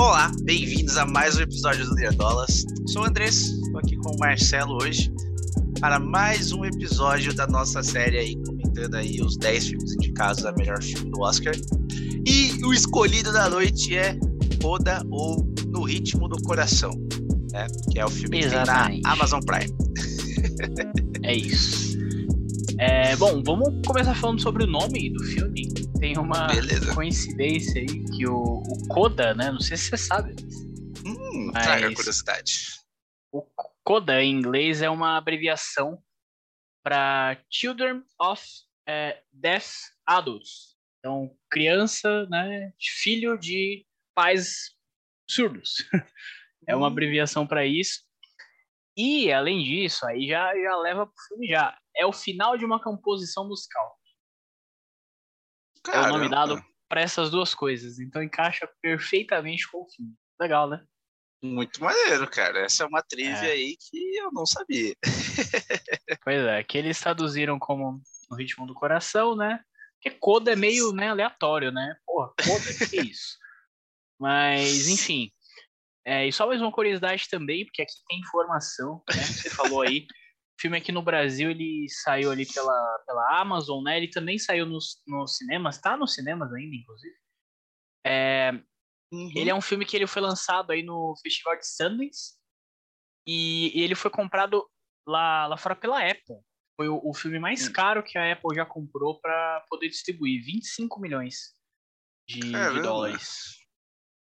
Olá, bem-vindos a mais um episódio do Nerdolas. Sou o Andrés, estou aqui com o Marcelo hoje para mais um episódio da nossa série aí, comentando aí os 10 filmes indicados a melhor filme do Oscar. E o escolhido da noite é Coda ou No Ritmo do Coração, né? Que é o filme Exatamente. que tem na Amazon Prime. É isso. É, bom, vamos começar falando sobre o nome do filme. Tem uma Beleza. coincidência aí que o, o Coda, né? Não sei se você sabe. Hum, Mas- traga curiosidade. O Coda em inglês é uma abreviação para Children of é, Deaf Adults. Então, criança, né? Filho de pais surdos. é uma Hum. abreviação para isso. E, além disso, aí já, já leva pro filme já. É o final de uma composição musical. É o nome Caramba, dado para essas duas coisas. Então encaixa perfeitamente com o filme. Legal, né? Muito maneiro, cara. Essa é uma trivia É. aí que eu não sabia. Pois é, que eles traduziram como no ritmo do coração, né? Porque coda é meio né, aleatório, né? Porra, coda, que é isso? Mas, enfim. É, e só mais uma curiosidade também, porque aqui tem informação, né? Você falou aí. Filme aqui no Brasil, ele saiu ali pela, pela Amazon, né? Ele também saiu nos, nos cinemas, tá nos cinemas ainda, inclusive. É, Ele é um filme que ele foi lançado aí no Festival de Sundance e, e ele foi comprado lá, lá fora pela Apple. Foi o, o filme mais Hum. caro que a Apple já comprou para poder distribuir, 25 milhões de, de dólares.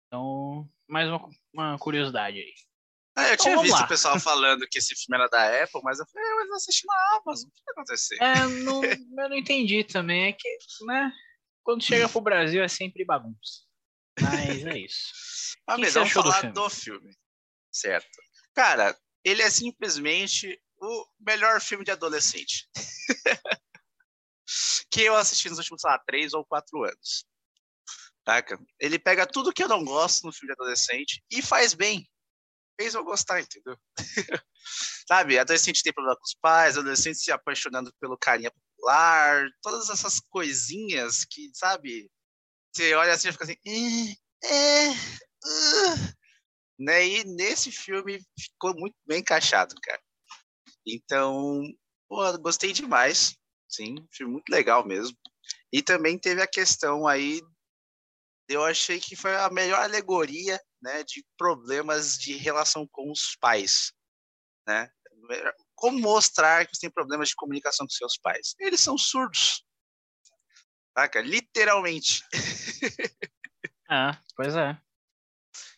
Então, mais uma, uma curiosidade aí. Ah, eu Então, tinha visto lá. o pessoal falando que esse filme era da Apple, mas eu falei, "É, mas eu assisti na Amazon, o que vai acontecer? É, não, eu não entendi também, é que, né, quando chega pro Brasil é sempre bagunça. Mas é isso. Mas vamos achou do falar filme? do filme. Certo. Cara, ele é simplesmente o melhor filme de adolescente. que eu assisti nos últimos, sei lá, três ou quatro anos. Saca? Ele pega tudo que eu não gosto no filme de adolescente e faz bem. Fez eu gostar, entendeu? Sabe, adolescente tem problema com os pais, adolescente se apaixonando pelo carinha popular, todas essas coisinhas que, sabe, você olha assim e fica assim, "Eh, é, uh", né? E nesse filme ficou muito bem encaixado, cara. Então, pô, gostei demais. Sim, filme muito legal mesmo. E também teve a questão aí, eu achei que foi a melhor alegoria, né, de problemas de relação com os pais, né? Como mostrar que você tem problemas de comunicação com seus pais? Eles são surdos. Saca? Literalmente. Ah, pois é.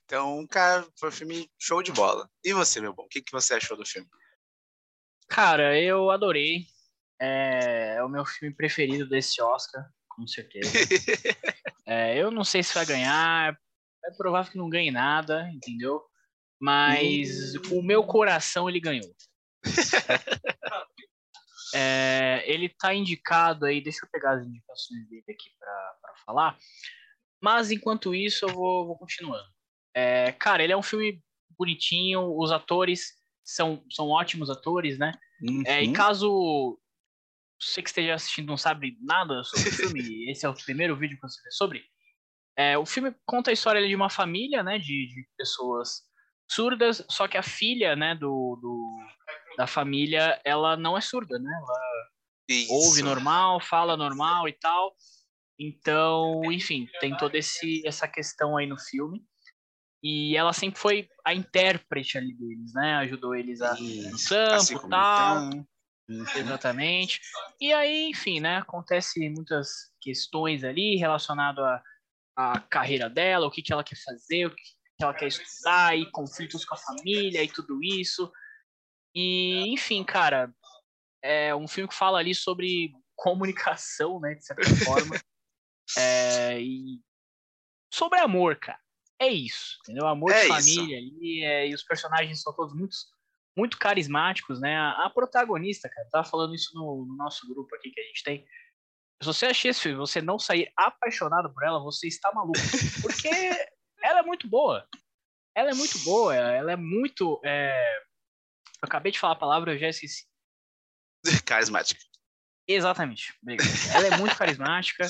Então, cara, foi um filme show de bola. E você, meu bom? O que, que você achou do filme? Cara, eu adorei. É, é o meu filme preferido desse Oscar, com certeza. É, eu não sei se vai ganhar. É provável que não ganhe nada, entendeu? Mas o meu coração ele ganhou. É, ele tá indicado aí, deixa eu pegar as indicações dele aqui pra pra falar. Mas enquanto isso, eu vou, vou continuando. É, cara, ele é um filme bonitinho, os atores são, são ótimos atores, né? É, Uhum. e caso você que esteja assistindo não sabe nada sobre o filme, esse é o primeiro vídeo que você vê sobre, é, o filme conta a história de uma família, né, de, de pessoas surdas, só que a filha, né, do, do- da família, ela não é surda, né? Ela Isso. ouve normal, fala normal e tal. Então, enfim, tem toda esse, essa questão aí no filme. E ela sempre foi a intérprete ali deles, né? Ajudou eles a, Isso. campo e tal. Uhum. Exatamente. E aí, enfim, né? Acontece muitas questões ali relacionado à, à carreira dela, o que, que ela quer fazer, o que, que ela quer estudar, e conflitos com a família e tudo isso. E, enfim, cara, é um filme que fala ali sobre comunicação, né? De certa forma. É, e sobre amor, cara. É isso, entendeu? Amor É de isso. família ali, é, e os personagens são todos muito, muito carismáticos, né? A, a protagonista, cara, tava falando isso no, no nosso grupo aqui que a gente tem. Se você achar esse filme você não sair apaixonado por ela, você está maluco. Porque ela é muito boa. Ela é muito boa, ela é muito. é, Eu acabei de falar a palavra, eu já esqueci. Carismática. Exatamente. Ela é muito carismática.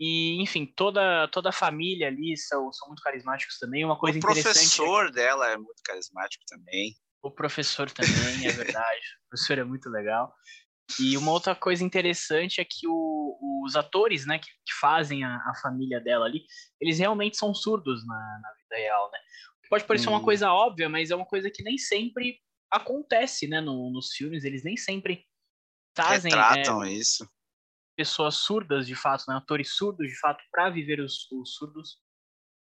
E, enfim, toda, toda a família ali são, são muito carismáticos também. Uma coisa o interessante. O professor é... dela é muito carismático também. O professor também, é verdade. o professor é muito legal. E uma outra coisa interessante é que o, os atores, né, que, que fazem a, a, família dela ali, eles realmente são surdos na, na vida real, né? Pode parecer hum. uma coisa óbvia, mas é uma coisa que nem sempre acontece, né, no, nos filmes. Eles nem sempre trazem Retratam é, isso. pessoas surdas, de fato, né, atores surdos, de fato, para viver os, os surdos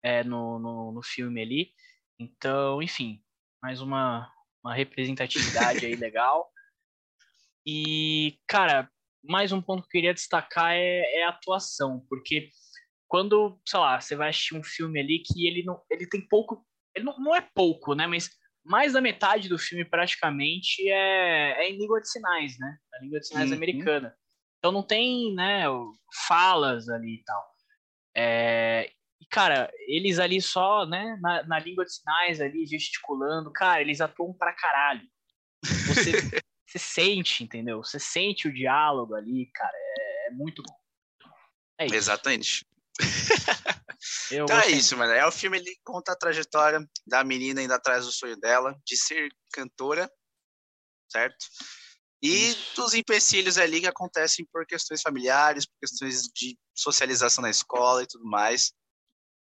é, no, no, no filme ali. Então, enfim, mais uma, uma representatividade aí legal. E, cara, mais um ponto que eu queria destacar é, é, a atuação, porque quando, sei lá, você vai assistir um filme ali que ele não, ele tem pouco, ele não, não é pouco, né, mas mais da metade do filme praticamente é, é em língua de sinais, né, a língua de sinais uhum. americana. Então não tem, né, falas ali e tal. É, e, cara, eles ali só, né, na, na língua de sinais ali, gesticulando, cara, eles atuam pra caralho. Você, você sente, entendeu? Você sente o diálogo ali, cara, é, é muito bom. É isso. Exatamente. então é isso, mano. É o filme ele conta a trajetória da menina indo atrás do sonho dela de ser cantora, certo? E isso. dos empecilhos ali que acontecem por questões familiares, por questões de socialização na escola e tudo mais.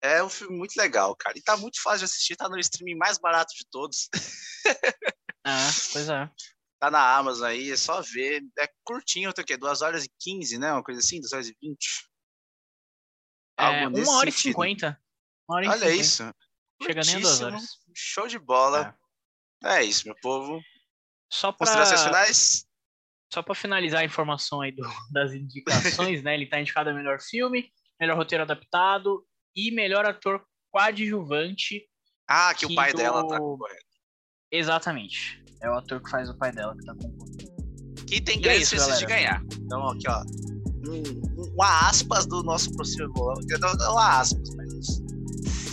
É um filme muito legal, cara. E tá muito fácil de assistir, tá no streaming mais barato de todos. ah, pois é. Tá na Amazon aí, é só ver. É curtinho, tem o quê? 2 horas e 15, né? Uma coisa assim, 2 horas e 20. É, 1 hora e 50. Uma hora e Olha 50. isso. Chega nem a 2 horas. Show de bola. É. é, isso, meu povo. Só pra... Considerações finais? Só para finalizar a informação aí do, das indicações, né? Ele tá indicado a melhor filme, melhor roteiro adaptado e melhor ator coadjuvante. Ah, que, que o pai do... dela tá correto. Exatamente. É o ator que faz o pai dela que tá concorrendo. Que tem grandes é chances de ganhar. Então, aqui, ó. Um, um, aspas do nosso possível Não, não aspas, mas.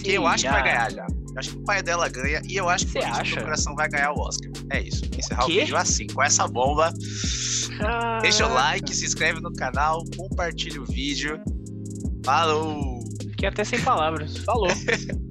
Sim, eu acho já. que vai ganhar já. Eu acho que o pai dela ganha e eu acho que o coração vai ganhar o Oscar. É isso. Encerrar o, o vídeo assim, com essa bomba. Caraca. Deixa o like, se inscreve no canal, compartilha o vídeo. Falou! Fiquei até sem palavras. Falou!